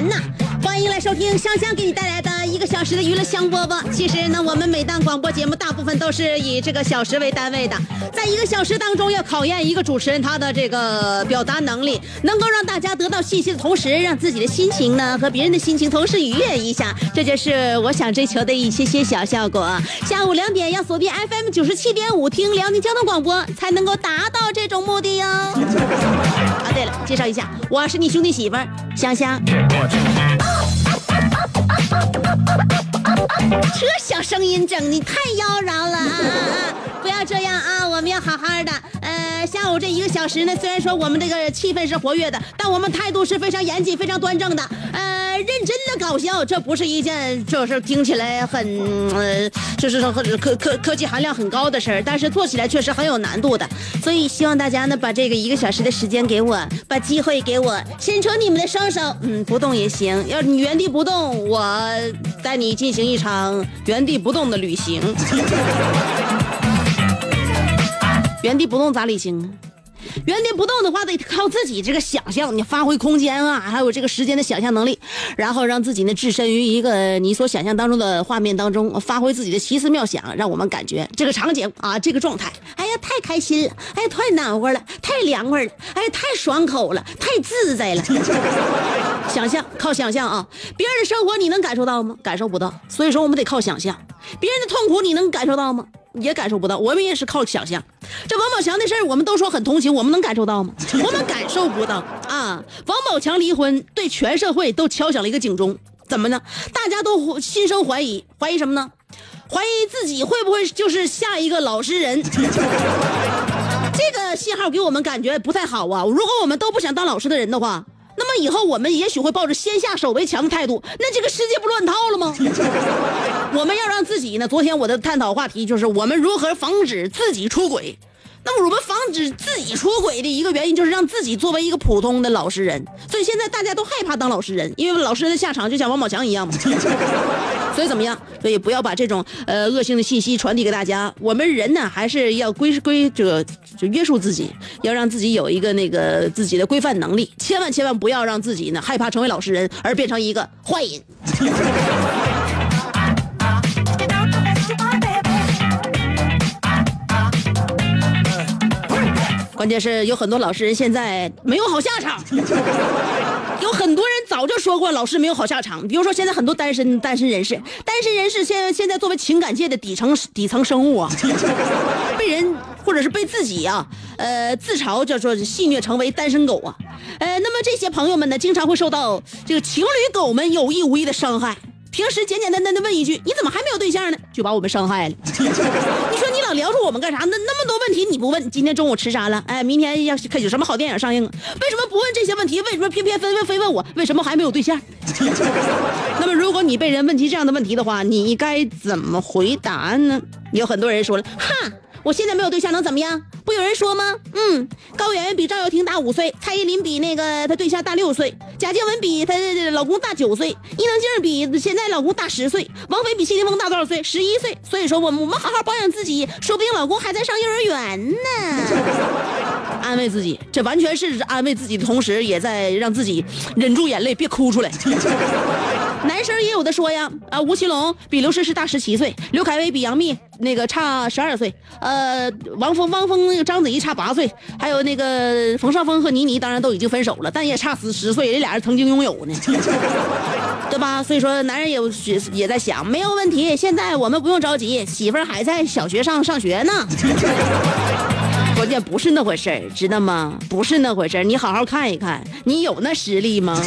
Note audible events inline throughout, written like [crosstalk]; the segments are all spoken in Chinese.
能坐等闲呐！欢迎来收听香香给你带来的一个小时的娱乐香饽饽。其实呢，我们每档广播节目大部分都是以这个小时为单位的，在一个小时当中要考验一个主持人他的这个表达能力，能够让大家得到信息的同时，让自己的心情呢和别人的心情同时愉悦一下，这就是我想追求的一些些小效果。下午两点要锁定 FM 九十七点五，听辽宁交通广播，才能够达到这种目的哟。介绍一下，我是你兄弟媳妇香香。[laughs] 这小声音整的太妖娆了啊啊啊！[laughs] 不要这样啊，我们要好好的。下午这一个小时呢，虽然说我们这个气氛是活跃的，但我们态度是非常严谨、非常端正的。呃，认真的搞笑，这不是一件就是听起来很呃，就是说科科科技含量很高的事儿，但是做起来确实很有难度的。所以希望大家呢，把这个一个小时的时间给我，把机会给我，伸出你们的双手，嗯，不动也行。要你原地不动，我带你进行一场原地不动的旅行。原地不动咋理清啊？原地不动的话，得靠自己这个想象，你发挥空间啊，还有这个时间的想象能力，然后让自己呢置身于一个你所想象当中的画面当中，发挥自己的奇思妙想，让我们感觉这个场景啊，这个状态，呀，太开心了，哎呀，太暖和了，太凉快了，哎呀，太爽口了，太自在了。[laughs] 想象，靠想象啊！别人的生活你能感受到吗？感受不到，所以说我们得靠想象。别人的痛苦你能感受到吗？也感受不到，我们也是靠想象。这王宝强的事儿，我们都说很同情，我们能感受到吗？我们感受不到啊！王宝强离婚，对全社会都敲响了一个警钟。怎么呢？大家都心生怀疑，怀疑什么呢？怀疑自己会不会就是下一个老实人？[laughs] 这个信号给我们感觉不太好啊！如果我们都不想当老实的人的话，那么以后我们也许会抱着先下手为强的态度，那这个世界不乱套了吗？[laughs] 我们要让自己呢？昨天我的探讨话题就是我们如何防止自己出轨。那么我们防止自己出轨的一个原因，就是让自己作为一个普通的老实人。所以现在大家都害怕当老实人，因为老实人的下场就像王宝强一样嘛。所以怎么样？所以不要把这种呃恶性的信息传递给大家。我们人呢，还是要规规这个就约束自己，要让自己有一个那个自己的规范能力。千万千万不要让自己呢害怕成为老实人，而变成一个坏人。关键是有很多老实人现在没有好下场，[laughs] 有很多人早就说过老师没有好下场。比如说现在很多单身单身人士，单身人士现现在作为情感界的底层底层生物啊，[laughs] 被人或者是被自己啊，呃自嘲叫做戏虐成为单身狗啊，呃，那么这些朋友们呢，经常会受到这个情侣狗们有意无意的伤害。平时简简单单的问一句：“你怎么还没有对象呢？”就把我们伤害了。[laughs] 你说你聊着我们干啥？那那么多问题你不问，今天中午吃啥了？哎，明天要看有什么好电影上映？为什么不问这些问题？为什么偏偏非问非问我？为什么还没有对象？[laughs] 那么如果你被人问及这样的问题的话，你该怎么回答呢？有很多人说了，哈。我现在没有对象能怎么样？不有人说吗？嗯，高圆圆比赵又廷大五岁，蔡依林比那个她对象大六岁，贾静雯比她老公大九岁，伊能静比现在老公大十岁，王菲比谢霆锋大多少岁？十一岁。所以说，我们我们好好保养自己，说不定老公还在上幼儿园呢。安慰自己，这完全是安慰自己的同时，也在让自己忍住眼泪，别哭出来。[laughs] 男生也有的说呀，啊，吴奇隆比刘诗诗大十七岁，刘恺威比杨幂那个差十二岁，呃，王峰、汪峰那个章子怡差八岁，还有那个冯绍峰和倪妮当然都已经分手了，但也差十十岁，这俩人曾经拥有呢，[laughs] 对吧？所以说，男人也也也在想，没有问题，现在我们不用着急，媳妇儿还在小学上上学呢。关键不是那回事儿，知道吗？不是那回事儿，你好好看一看，你有那实力吗？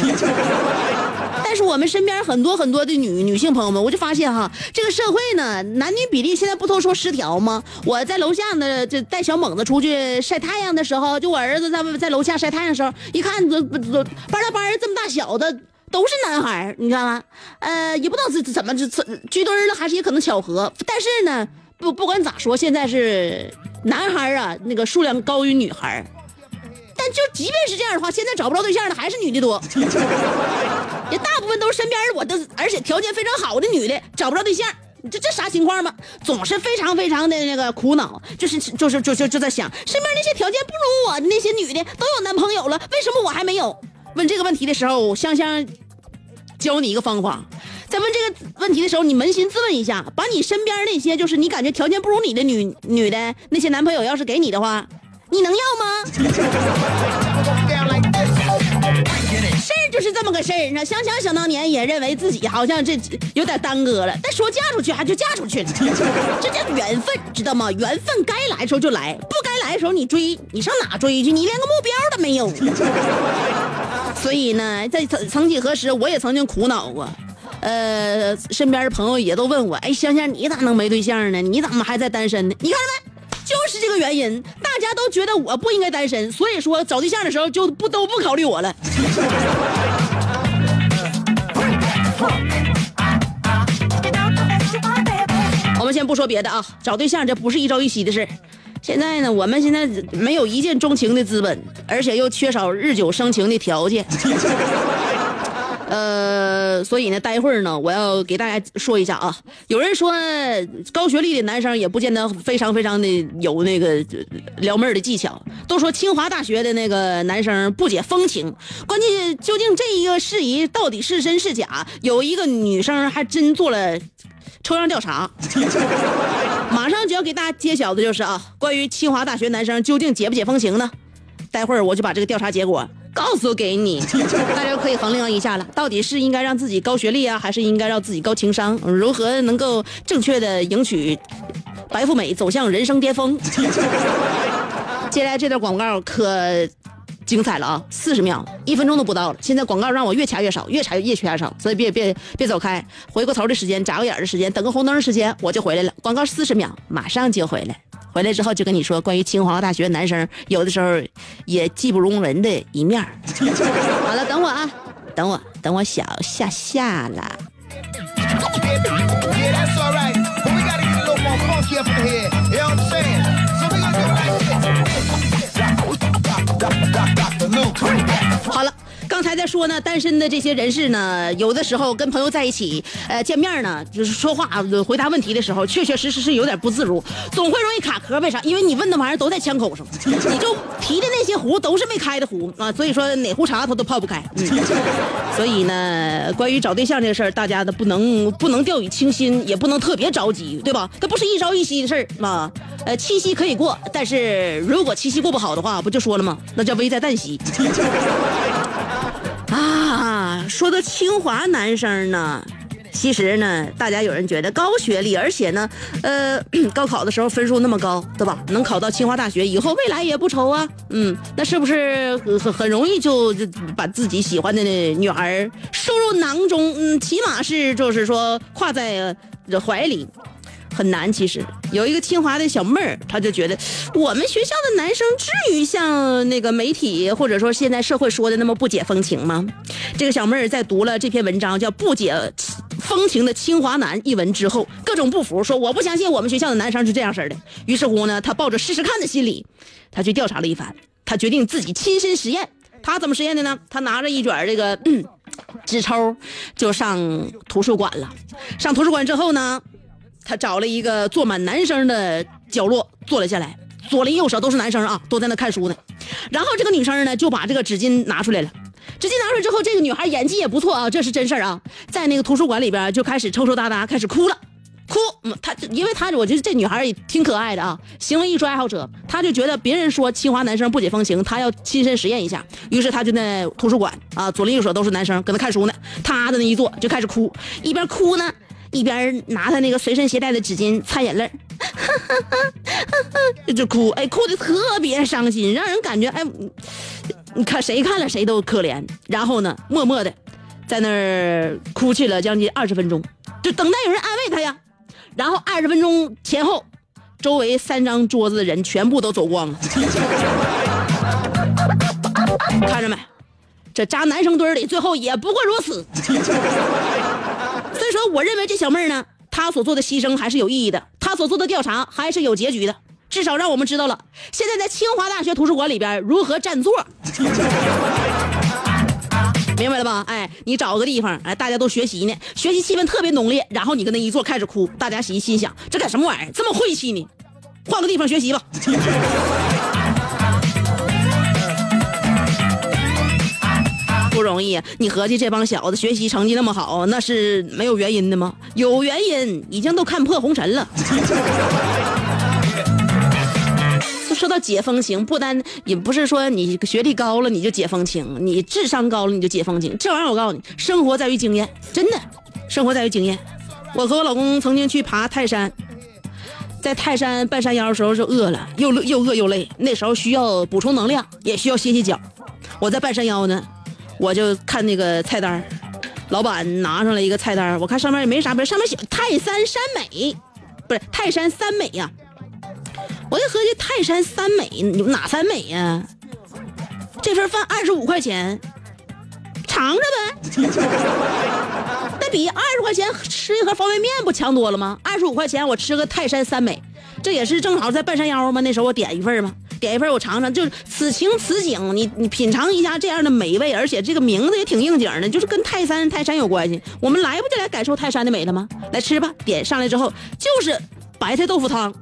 [laughs] 但是我们身边很多很多的女女性朋友们，我就发现哈，这个社会呢，男女比例现在不都说失调吗？我在楼下呢，就带小猛子出去晒太阳的时候，就我儿子在在楼下晒太阳的时候，一看这这班拉班这么大小的都是男孩你知道吗？呃，也不知道是怎么这聚堆了，还是也可能巧合。但是呢，不不管咋说，现在是男孩啊，那个数量高于女孩。但就即便是这样的话，现在找不着对象的还是女的多。[laughs] 也大部分都是身边我的，而且条件非常好的女的找不着对象，这这啥情况吗？总是非常非常的那个苦恼，就是就是就就就在想，身边那些条件不如我的那些女的都有男朋友了，为什么我还没有？问这个问题的时候，香香教你一个方法，在问这个问题的时候，你扪心自问一下，把你身边那些就是你感觉条件不如你的女女的那些男朋友，要是给你的话。你能要吗？事儿就是这么个事儿。那香香想当年也认为自己好像这有点耽搁了，但说嫁出去还就嫁出去了，这叫缘分，知道吗？缘分该来的时候就来，不该来的时候你追，你上哪追去？你连个目标都没有。所以呢，在曾曾几何时，我也曾经苦恼过。呃，身边的朋友也都问我，哎，香香你咋能没对象呢？你怎么还在单身呢？你看着没？就是这个原因，大家都觉得我不应该单身，所以说找对象的时候就不都不考虑我了。我们先不说别的啊，找对象这不是一朝一夕的事。现在呢，我们现在没有一见钟情的资本，而且又缺少日久生情的条件。呃，所以呢，待会儿呢，我要给大家说一下啊。有人说，高学历的男生也不见得非常非常的有那个撩妹的技巧。都说清华大学的那个男生不解风情，关键究竟这一个事宜到底是真是假？有一个女生还真做了抽样调查，[laughs] 马上就要给大家揭晓的就是啊，关于清华大学男生究竟解不解风情呢？待会儿我就把这个调查结果。告诉给你，[laughs] 大家可以衡量一下了，到底是应该让自己高学历啊，还是应该让自己高情商？如何能够正确的迎娶白富美，走向人生巅峰？[laughs] 接下来这段广告可精彩了啊，四十秒，一分钟都不到了。现在广告让我越掐越少，越掐越掐越少，所以别别别走开，回过头的时间，眨个眼的时间，等个红灯的时间，我就回来了。广告四十秒，马上就回来。回来之后就跟你说关于清华大学男生有的时候也技不容人的一面 [laughs] 好了，等我啊，等我，等我小下下了。好了。刚才在说呢，单身的这些人士呢，有的时候跟朋友在一起，呃，见面呢，就是说话、回答问题的时候，确确实实是有点不自如，总会容易卡壳。为啥？因为你问的玩意儿都在枪口上，你就提的那些壶都是没开的壶啊，所以说哪壶茶他都泡不开。嗯，所以呢，关于找对象这个事儿，大家的不能不能掉以轻心，也不能特别着急，对吧？它不是一朝一夕的事儿嘛。呃，七夕可以过，但是如果七夕过不好的话，不就说了吗？那叫危在旦夕。说到清华男生呢，其实呢，大家有人觉得高学历，而且呢，呃，[clears throat] 高考的时候分数那么高，对吧？能考到清华大学，以后未来也不愁啊。嗯，那是不是很很容易就把自己喜欢的女孩收入囊中？嗯，起码是就是说挎在怀里。很难，其实有一个清华的小妹儿，她就觉得我们学校的男生至于像那个媒体或者说现在社会说的那么不解风情吗？这个小妹儿在读了这篇文章叫《不解风情的清华男》一文之后，各种不服，说我不相信我们学校的男生是这样式的。于是乎呢，她抱着试试看的心理，她去调查了一番，她决定自己亲身实验。她怎么实验的呢？她拿着一卷这个纸抽就上图书馆了。上图书馆之后呢？他找了一个坐满男生的角落坐了下来，左邻右舍都是男生啊，都在那看书呢。然后这个女生呢就把这个纸巾拿出来了，纸巾拿出来之后，这个女孩演技也不错啊，这是真事儿啊，在那个图书馆里边就开始抽抽搭搭，开始哭了。哭，嗯，她因为她我觉得这女孩也挺可爱的啊，行为艺术爱好者，她就觉得别人说清华男生不解风情，她要亲身实验一下。于是她就在图书馆啊，左邻右舍都是男生，搁那看书呢，她在那一坐就开始哭，一边哭呢，一边拿他那个随身携带的纸巾擦眼泪，[laughs] 就哭，哎，哭的特别伤心，让人感觉哎，你看谁看了谁都可怜。然后呢，默默的在那儿哭泣了将近二十分钟，就等待有人安慰他呀。然后二十分钟前后，周围三张桌子的人全部都走光了。[laughs] 看着没，这扎男生堆里最后也不过如此。所以说，我认为这小妹儿呢，她所做的牺牲还是有意义的，她所做的调查还是有结局的，至少让我们知道了现在在清华大学图书馆里边如何占座。[laughs] 明白了吧？哎，你找个地方，哎，大家都学习呢，学习气氛特别浓烈，然后你跟那一坐开始哭，大家心心想，这干什么玩意儿，这么晦气呢？换个地方学习吧。容易，你合计这帮小子学习成绩那么好，那是没有原因的吗？有原因，已经都看破红尘了。[laughs] 说到解风情，不单也不是说你学历高了你就解风情，你智商高了你就解风情。这玩意儿我告诉你，生活在于经验，真的，生活在于经验。我和我老公曾经去爬泰山，在泰山半山腰的时候就饿了，又又饿又累，那时候需要补充能量，也需要歇歇脚。我在半山腰呢，我就看那个菜单，老板拿上来一个菜单，我看上面也没啥，不是上面写泰山山美，不是泰山三美呀。我一合计泰山三美，哪三美呀？这份饭二十五块钱，尝着呗。[laughs] 那比二十块钱吃一盒方便面不强多了吗？二十五块钱我吃个泰山三美，这也是正好在半山腰嘛。那时候我点一份嘛，点一份我尝尝，就是此情此景，你你品尝一下这样的美味，而且这个名字也挺应景的，就是跟泰山泰山有关系。我们来不就来感受泰山的美了吗？来吃吧，点上来之后就是白菜豆腐汤。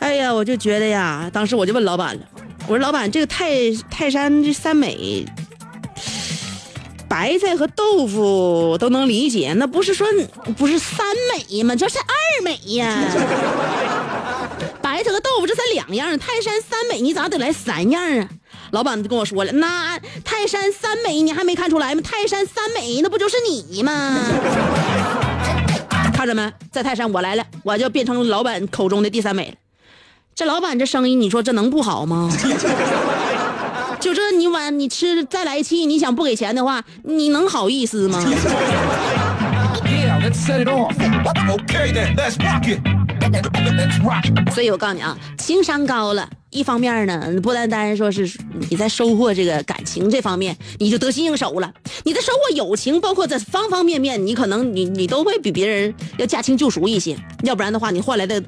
哎呀，我就觉得呀，当时我就问老板了，我说老板，这个泰泰山这三美，白菜和豆腐都能理解，那不是说不是三美吗？这是二美呀！白菜和豆腐这才两样，泰山三美你咋得来三样啊？老板跟我说了，那泰山三美你还没看出来吗？泰山三美那不就是你吗？看着没，在泰山我来了，我就变成老板口中的第三美了。这老板这生意，你说这能不好吗？就这你晚你吃再来气，你想不给钱的话，你能好意思吗？所以我告诉你啊，情商高了，一方面呢，不单单说是你在收获这个感情这方面，你就得心应手了。你在收获友情，包括在方方面面，你可能你你都会比别人要驾轻就熟一些。要不然的话，你换来的。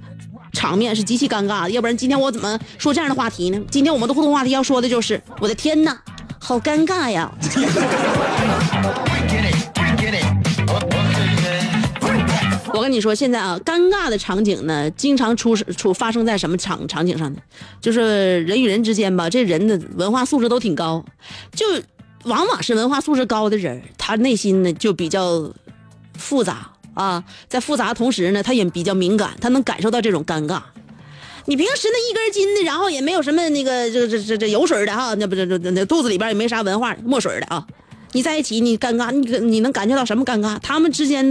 场面是极其尴尬的，要不然今天我怎么说这样的话题呢？今天我们的互动话题要说的就是，我的天哪，好尴尬呀！[laughs] 我跟你说，现在啊，尴尬的场景呢，经常出出发生在什么场场景上呢？就是人与人之间吧，这人的文化素质都挺高，就往往是文化素质高的人，他内心呢就比较复杂。啊，在复杂同时呢，他也比较敏感，他能感受到这种尴尬。你平时那一根筋的，然后也没有什么那个这这这这油水的哈，那不这这那肚子里边也没啥文化，墨水的啊。你在一起，你尴尬，你你能感觉到什么尴尬？他们之间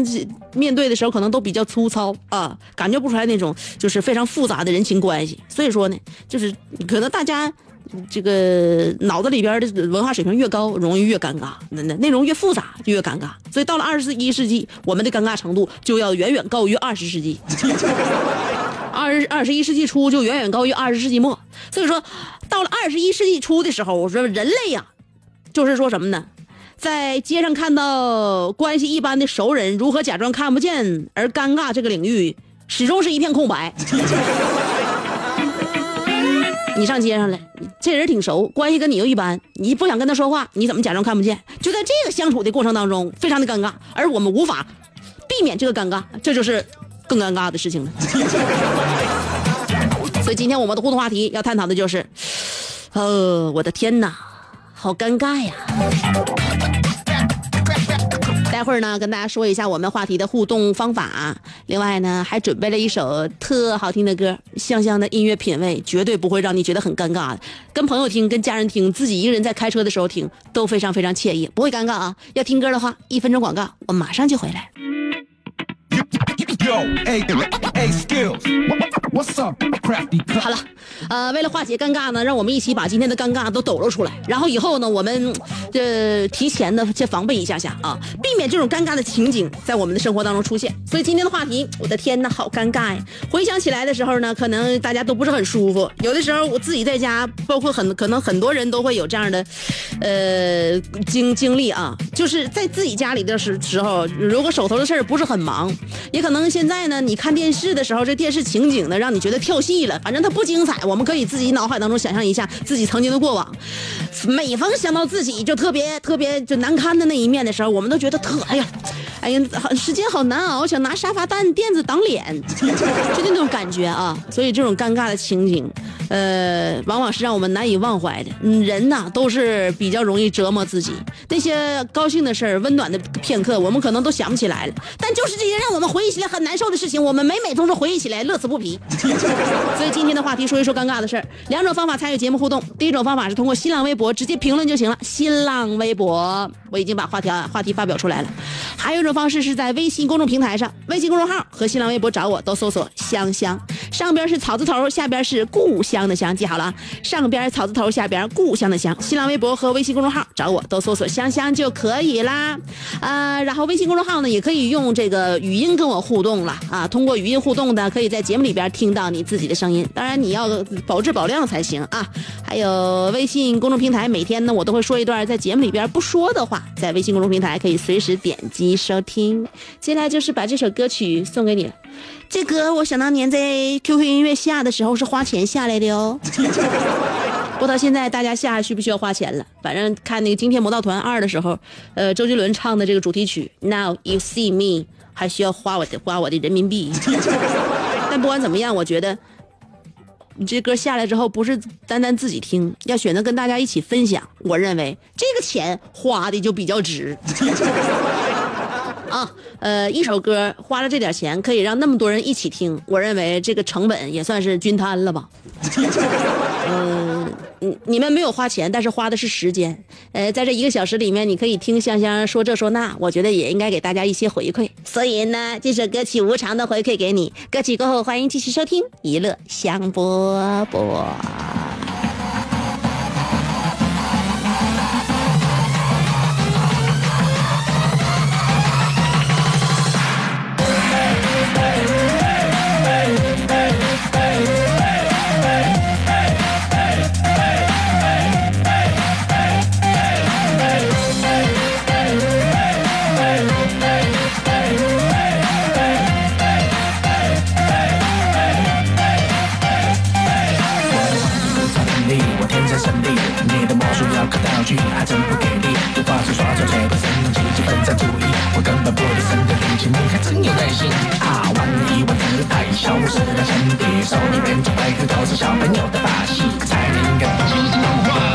面对的时候，可能都比较粗糙啊，感觉不出来那种就是非常复杂的人情关系。所以说呢，就是可能大家。这个脑子里边的文化水平越高，容易越尴尬；那那内容越复杂，就越尴尬。所以到了二十一世纪，我们的尴尬程度就要远远高于二十世纪。[laughs] 二十二十一世纪初就远远高于二十世纪末。所以说，到了二十一世纪初的时候，我说人类呀，就是说什么呢？在街上看到关系一般的熟人，如何假装看不见而尴尬这个领域，始终是一片空白。你上街上了，这人挺熟，关系跟你又一般，你不想跟他说话，你怎么假装看不见？就在这个相处的过程当中，非常的尴尬，而我们无法避免这个尴尬，这就是更尴尬的事情了。[laughs] 所以今天我们的互动话题要探讨的就是，呃，我的天哪，好尴尬呀。待会儿呢，跟大家说一下我们话题的互动方法。另外呢，还准备了一首特好听的歌，香香的音乐品味绝对不会让你觉得很尴尬的。跟朋友听，跟家人听，自己一个人在开车的时候听，都非常非常惬意，不会尴尬啊。要听歌的话，一分钟广告，我马上就回来。好了，呃，为了化解尴尬呢，让我们一起把今天的尴尬都抖露出来，然后以后呢，我们这提前的先防备一下下啊，避免这种尴尬的情景在我们的生活当中出现。所以今天的话题，我的天呐，好尴尬呀！回想起来的时候呢，可能大家都不是很舒服。有的时候我自己在家，包括很可能很多人都会有这样的，呃，经经历啊，就是在自己家里的时时候，如果手头的事儿不是很忙，也可能现在呢，你看电视的时候，这电视情景呢，让你觉得跳戏了，反正它不精彩。我们可以自己脑海当中想象一下自己曾经的过往。每逢想到自己就特别特别就难堪的那一面的时候，我们都觉得特哎呀，哎呀，时间好难熬，想拿沙发垫垫子挡脸，就那种感觉啊。所以这种尴尬的情景，呃，往往是让我们难以忘怀的。嗯，人呐都是比较容易折磨自己。那些高兴的事儿、温暖的片刻，我们可能都想不起来了。但就是这些让我们回忆起来很难受的事情，我们每每都是回忆起来乐此不疲。所以今天的话题说一说尴尬的事儿，两种方法参与节目互动。第一种方法是通过新浪微博直接评论就行了，新浪微博我已经把话题啊话题发表出来了。还有一种方式是在微信公众平台上，微信公众号和新浪微博找我都搜索“香香”，上边是草字头，下边是故乡的乡，记好了啊，上边草字头，下边故乡的乡。新浪微博和微信公众号找我都搜索“香香”就可以啦。啊，然后微信公众号呢也可以用这个语音跟我互动了啊，通过语音互动的可以在节目里边听到你自己的声音，当然你要保质保量才行啊。还有微信公众平台，每天呢我都会说一段在节目里边不说的话，在微信公众平台可以随时点击收听。接下来就是把这首歌曲送给你了。这歌我想当年在 QQ 音乐下的时候是花钱下来的哦。[laughs] 不知道现在大家下需不需要花钱了？反正看那个《惊天魔盗团二》的时候，呃，周杰伦唱的这个主题曲《Now You See Me》还需要花我的花我的人民币。[laughs] 但不管怎么样，我觉得你这歌下来之后，不是单单自己听，要选择跟大家一起分享。我认为这个钱花的就比较值。[laughs] 啊，呃，一首歌花了这点钱，可以让那么多人一起听，我认为这个成本也算是均摊了吧。[laughs] 嗯，你你们没有花钱，但是花的是时间。呃，在这一个小时里面，你可以听香香说这说那，我觉得也应该给大家一些回馈。所以呢，这首歌曲无偿的回馈给你。歌曲过后，欢迎继续收听娱乐香饽饽。态，消失了身体，手里变成白鸽，都是小朋友的把戏，才灵感。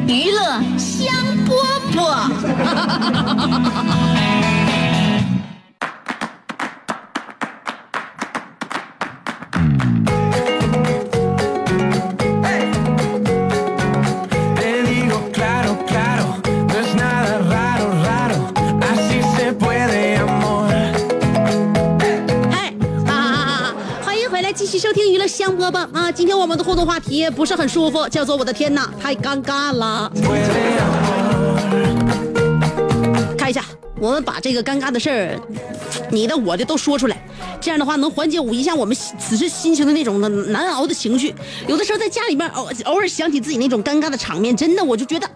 娱乐香饽饽。香饽饽啊！今天我们的互动话题不是很舒服，叫做“我的天哪，太尴尬了”。看一下，我们把这个尴尬的事儿，你的我的都说出来，这样的话能缓解我一下我们此时心情的那种的难熬的情绪。有的时候在家里面偶偶尔想起自己那种尴尬的场面，真的我就觉得，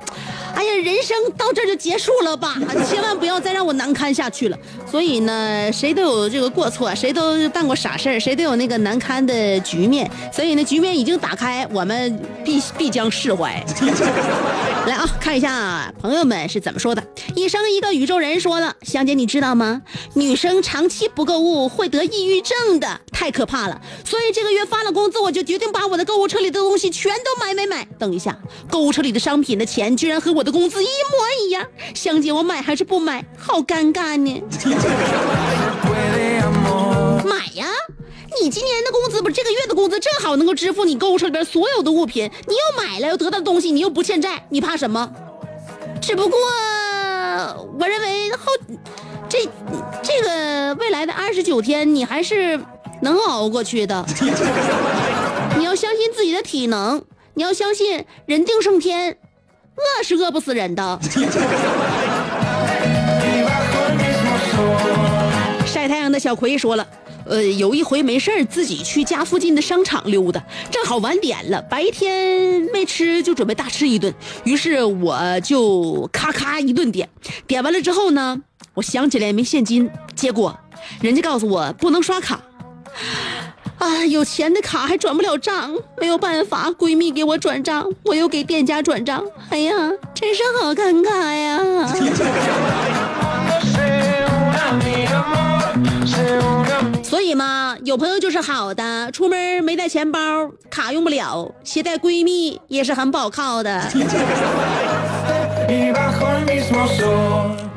哎呀，人生到这就结束了吧，[laughs] 千万不要再让我难堪下去了。所以呢，谁都有这个过错，谁都办过傻事，谁都有那个难堪的局面。所以呢，局面已经打开，我们必必将释怀。[laughs] 来啊，看一下朋友们是怎么说的。医生一个宇宙人说了，香姐你知道吗？女生长期不购物会得抑郁症的，太可怕了。所以这个月发了工资，我就决定把我的购物车里的东西全都买买买。等一下，购物车里的商品的钱居然和我的工资一模一样，香姐我买还是不买？好尴尬呢。买呀！你今年的工资不是这个月的工资，正好能够支付你购物车里边所有的物品。你又买了，又得到的东西，你又不欠债，你怕什么？只不过，我认为后这这个未来的二十九天，你还是能熬过去的。[laughs] 你要相信自己的体能，你要相信人定胜天，饿是饿不死人的。[laughs] 晒太阳的小葵说了，呃，有一回没事儿自己去家附近的商场溜达，正好晚点了，白天没吃就准备大吃一顿，于是我就咔咔一顿点，点完了之后呢，我想起来没现金，结果人家告诉我不能刷卡。啊，有钱的卡还转不了账，没有办法，闺蜜给我转账，我又给店家转账，哎呀，真是好尴尬呀 [laughs]. 所以嘛，有朋友就是好的，出门没带钱包，卡用不了，携带闺蜜也是很不好靠的。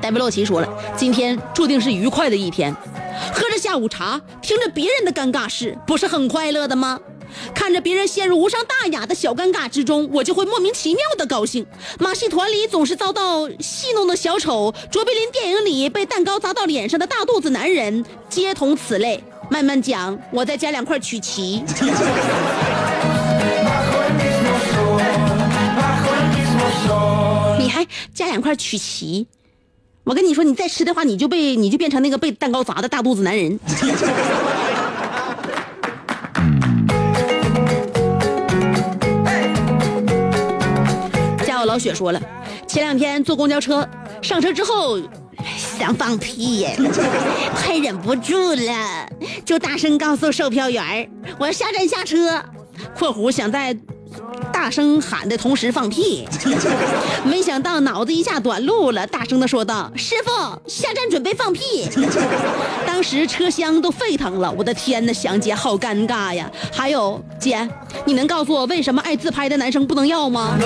戴维洛奇说了，今天注定是愉快的一天，喝着下午茶，听着别人的尴尬事，不是很快乐的吗？看着别人陷入无伤大雅的小尴尬之中，我就会莫名其妙的高兴。马戏团里总是遭到戏弄的小丑，卓别林电影里被蛋糕砸到脸上的大肚子男人，皆同此类。慢慢讲，我再加两块曲奇。[laughs] 还加两块曲奇，我跟你说，你再吃的话，你就被你就变成那个被蛋糕砸的大肚子男人。家有老雪说了，前两天坐公交车，上车之后想放屁耶，[laughs] 快忍不住了，就大声告诉售票员儿我要下站下车。（括弧想在大声喊的同时放屁，[laughs] 没想到脑子一下短路了，大声的说道：“师傅，下站准备放屁。”当时车厢都沸腾了，我的天呐，香姐好尴尬呀！还有姐，你能告诉我为什么爱自拍的男生不能要吗.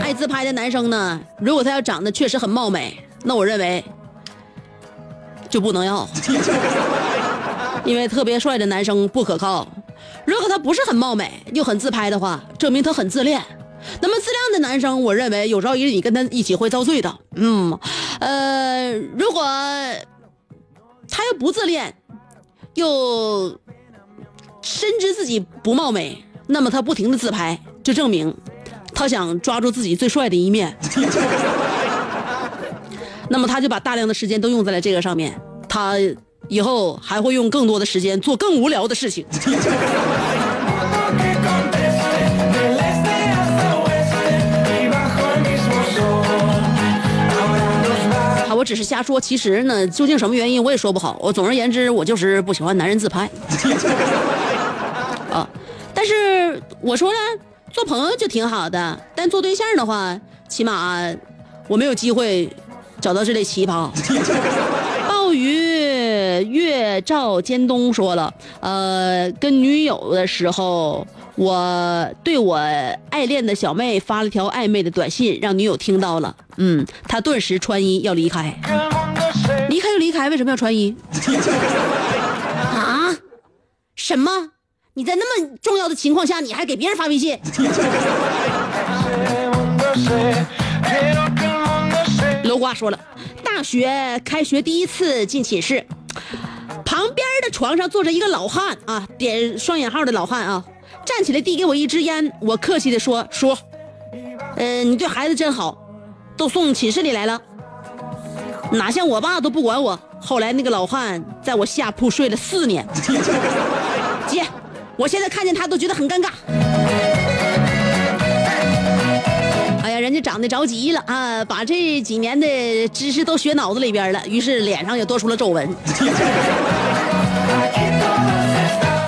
爱自拍的男生呢，如果他要长得确实很貌美，那我认为就不能要，[laughs] 因为特别帅的男生不可靠。如果他不是很貌美又很自拍的话，证明他很自恋。那么自恋的男生，我认为有朝一日你跟他一起会遭罪的。嗯，呃，如果他又不自恋，又深知自己不貌美，那么他不停的自拍，就证明他想抓住自己最帅的一面。那么他就把大量的时间都用在了这个上面，他以后还会用更多的时间做更无聊的事情。[laughs] 啊，我只是瞎说，其实呢，究竟什么原因我也说不好。我总而言之，我就是不喜欢男人自拍。[laughs] 啊，但是我说呢，做朋友就挺好的，但做对象的话，起码我没有机会找到这类奇葩。[laughs] 鲍鱼月照尖东说了，呃，跟女友的时候，我对我爱恋的小妹发了条暧昧的短信，让女友听到了，嗯，她顿时穿衣要离开离开就离开，为什么要穿衣？啊？什么？你在那么重要的情况下，你还给别人发微信 [laughs] 楼瓜说了，大学开学第一次进寝室，旁边的床上坐着一个老汉啊，点双引号的老汉啊，站起来递给我一支烟，我客气的说说，呃，你对孩子真好，都送寝室里来了，哪像我爸都不管我。后来那个老汉在我下铺睡了四年，姐，我现在看见他都觉得很尴尬。人家长得着急了啊，把这几年的知识都学脑子里边了，于是脸上也多出了皱纹。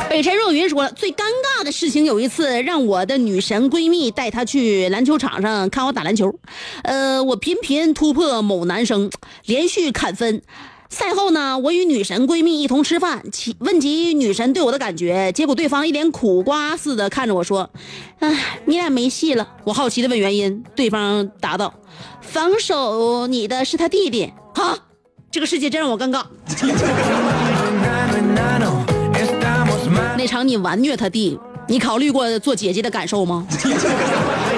北辰若云说了，最尴尬的事情有一次，让我的女神闺蜜带她去篮球场上看我打篮球，呃，我频频突破某男生，连续砍分。赛后呢，我与女神闺蜜一同吃饭，其问及女神对我的感觉，结果对方一脸苦瓜似的看着我说：“哎，你俩没戏了。”我好奇的问原因，对方答道：“防守你的是他弟弟。”哈，[laughs] 这个世界真让我尴尬。那场你完虐他弟，你考虑过做姐姐的感受吗？[laughs]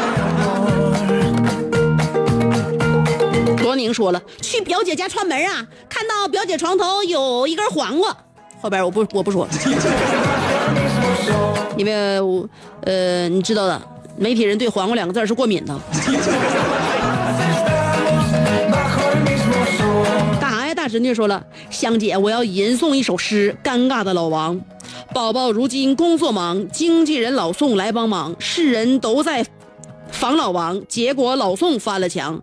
宁说了，去表姐家串门啊，看到表姐床头有一根黄瓜，后边我不我不说了，[laughs] 因为我呃你知道的，媒体人对黄瓜两个字是过敏的。干啥呀？大侄女说了，香姐，我要吟诵一首诗，《尴尬的老王》。宝宝如今工作忙，经纪人老宋来帮忙，世人都在防老王，结果老宋翻了墙。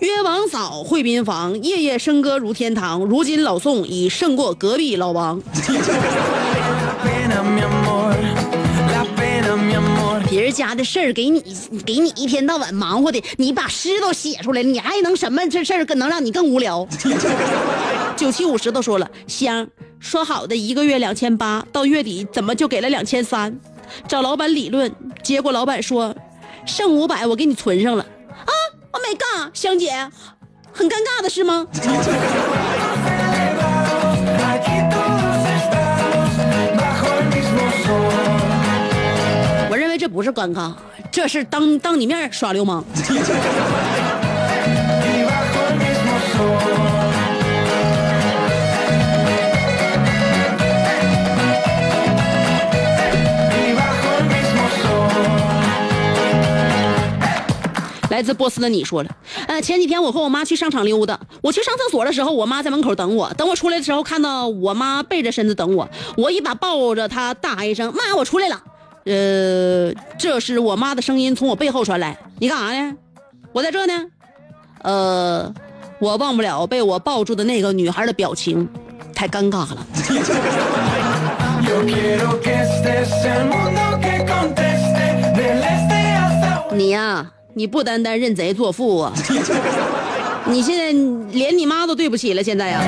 约王嫂会宾房，夜夜笙歌如天堂。如今老宋已胜过隔壁老王。别人家的事儿给你给你一天到晚忙活的，你把诗都写出来了，你还能什么这事儿更能让你更无聊？九七五十都说了，香说好的一个月两千八，到月底怎么就给了两千三？找老板理论，结果老板说剩五百我给你存上了。啊 oh my god 香姐很尴尬的是吗？我认为这不是尴尬这是当当你面耍流氓。来自波斯的你说了，呃，前几天我和我妈去商场溜达，我去上厕所的时候，我妈在门口等我，等我出来的时候，看到我妈背着身子等我，我一把抱着她，大喊一声：“妈，我出来了！”呃，这时我妈的声音从我背后传来：“你干啥呢？我在这呢。”呃，我忘不了被我抱住的那个女孩的表情，太尴尬了。[laughs] 你呀、你不单单认贼作父啊，你现在连你妈都对不起了，现在呀、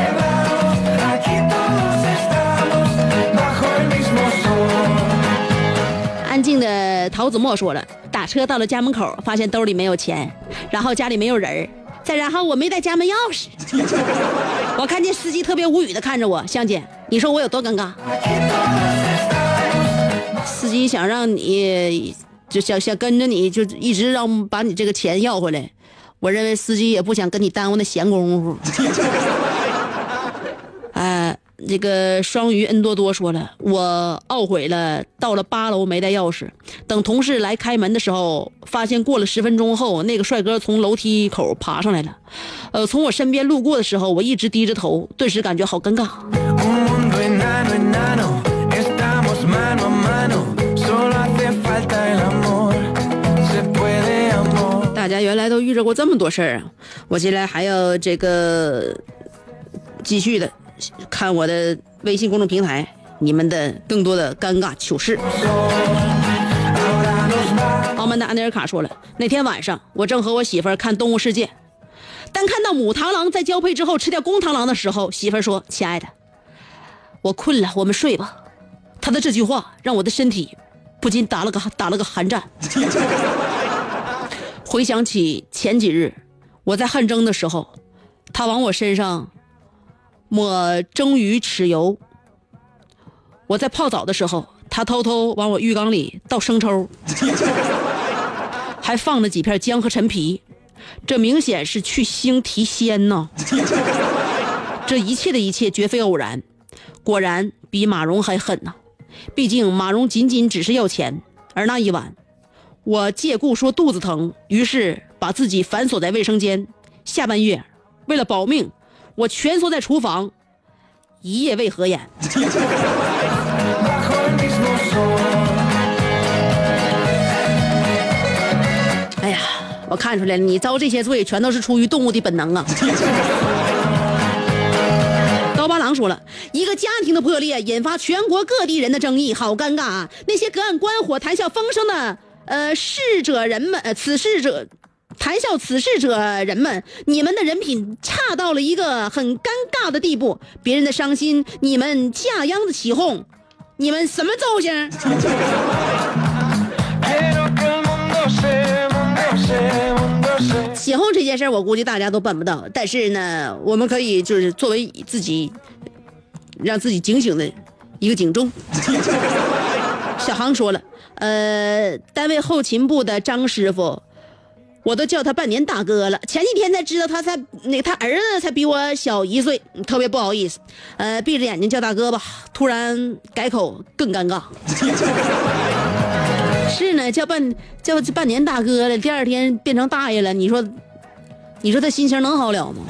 安静的陶子墨说了，打车到了家门口，发现兜里没有钱，然后家里没有人儿再然后我没带家门钥匙。[laughs] 我看见司机特别无语的看着我，香姐，你说我有多尴尬？司机想让你，就想想跟着你，就一直让把你这个钱要回来。我认为司机也不想跟你耽误那闲工夫。[laughs] 哎，这个双鱼恩多多说了，我懊悔了，到了八楼没带钥匙，等同事来开门的时候，发现过了十分钟后，那个帅哥从楼梯口爬上来了，呃，从我身边路过的时候，我一直低着头，顿时感觉好尴尬。大家原来都遇着过这么多事儿啊！我接下来还要这个继续的看我的微信公众平台，你们的更多的尴尬糗事。澳门的安德尔卡说了，那天晚上我正和我媳妇儿看《动物世界》，当看到母螳螂在交配之后吃掉公螳螂的时候，媳妇儿说：“亲爱的，我困了，我们睡吧。”她的这句话让我的身体不禁打了个打了个寒战。回想起前几日我在汗蒸的时候，他往我身上抹蒸鱼豉油；我在泡澡的时候，他偷偷往我浴缸里倒生抽，[laughs] 还放了几片姜和陈皮，这明显是去腥提鲜呐！这一切的一切绝非偶然，果然比马蓉还狠呐！毕竟马蓉仅仅只是要钱，而那一晚。我借故说肚子疼，于是把自己反锁在卫生间。下半夜，为了保命，我蜷缩在厨房，一夜未合眼。哎呀，我看出来了，你遭这些罪全都是出于动物的本能啊！刀疤狼说了，一个家庭的破裂引发全国各地人的争议，好尴尬啊！那些隔岸观火、谈笑风生的呃逝者人们，呃此事者。谈笑此事者人们，你们的人品差到了一个很尴尬的地步，别人的伤心，你们架秧子起哄，你们什么造型？起哄这件事儿，我估计大家都办不到。但是呢，我们可以就是作为自己让自己警醒的一个警钟。小航说了，呃，单位后勤部的张师傅，我都叫他半年大哥了。前几天才知道他才那他儿子才比我小一岁，特别不好意思。呃，闭着眼睛叫大哥吧，突然改口更尴尬。[laughs] 是呢，叫半叫半年大哥了，第二天变成大爷了，你说，你说他心情能好了吗？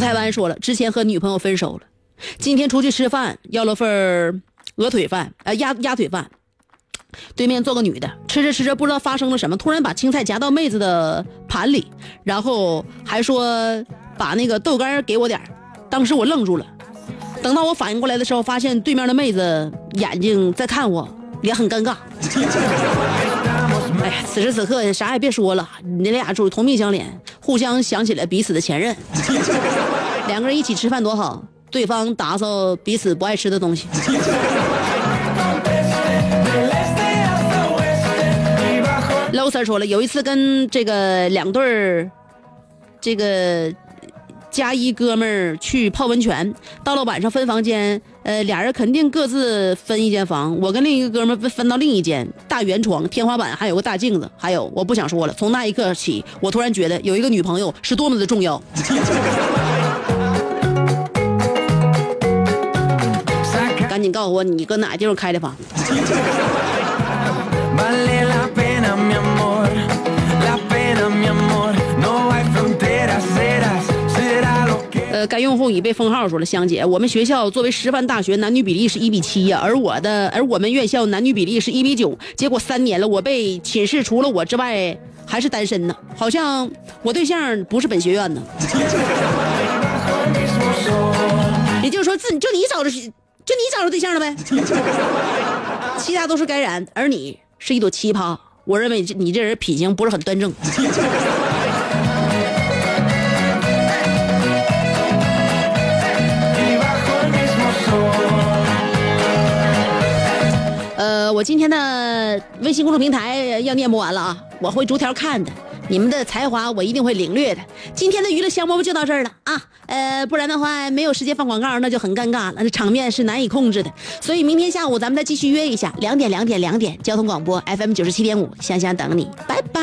台湾说了，之前和女朋友分手了，今天出去吃饭，要了份鹅腿饭，呃鸭鸭腿饭。对面坐个女的，吃着吃着不知道发生了什么，突然把青菜夹到妹子的盘里，然后还说把那个豆干给我点当时我愣住了，等到我反应过来的时候，发现对面的妹子眼睛在看我，也很尴尬。哎呀，此时此刻啥也别说了，你俩属于同病相怜，互相想起了彼此的前任。[laughs] 两个人一起吃饭多好，对方打扫彼此不爱吃的东西。Sir 说了，有一次跟这个两对儿，这个加一哥们儿去泡温泉，到了晚上分房间，呃，俩人肯定各自分一间房，我跟另一个哥们儿分分到另一间，大圆床，天花板还有个大镜子，还有我不想说了，从那一刻起，我突然觉得有一个女朋友是多么的重要。[laughs] 赶紧告诉我你搁哪地方开的房？该用户已被封号说了，香姐，我们学校作为师范大学，男女比例是一比七呀，而我的，而我们院校男女比例是一比九，结果三年了，我被寝室除了我之外还是单身呢，好像我对象不是本学院的，也就是说，自就你找着，就你找着对象了呗，其他都是该染，而你是一朵奇葩，我认为你这人品行不是很端正。我今天的微信公众平台要念不完了啊，我会逐条看的。你们的才华我一定会领略的。今天的娱乐香饽饽就到这儿了啊，呃，不然的话没有时间放广告，那就很尴尬了，那场面是难以控制的。所以明天下午咱们再继续约一下，两点两点两点，交通广播 FM 九十七点五，香香等你，拜拜。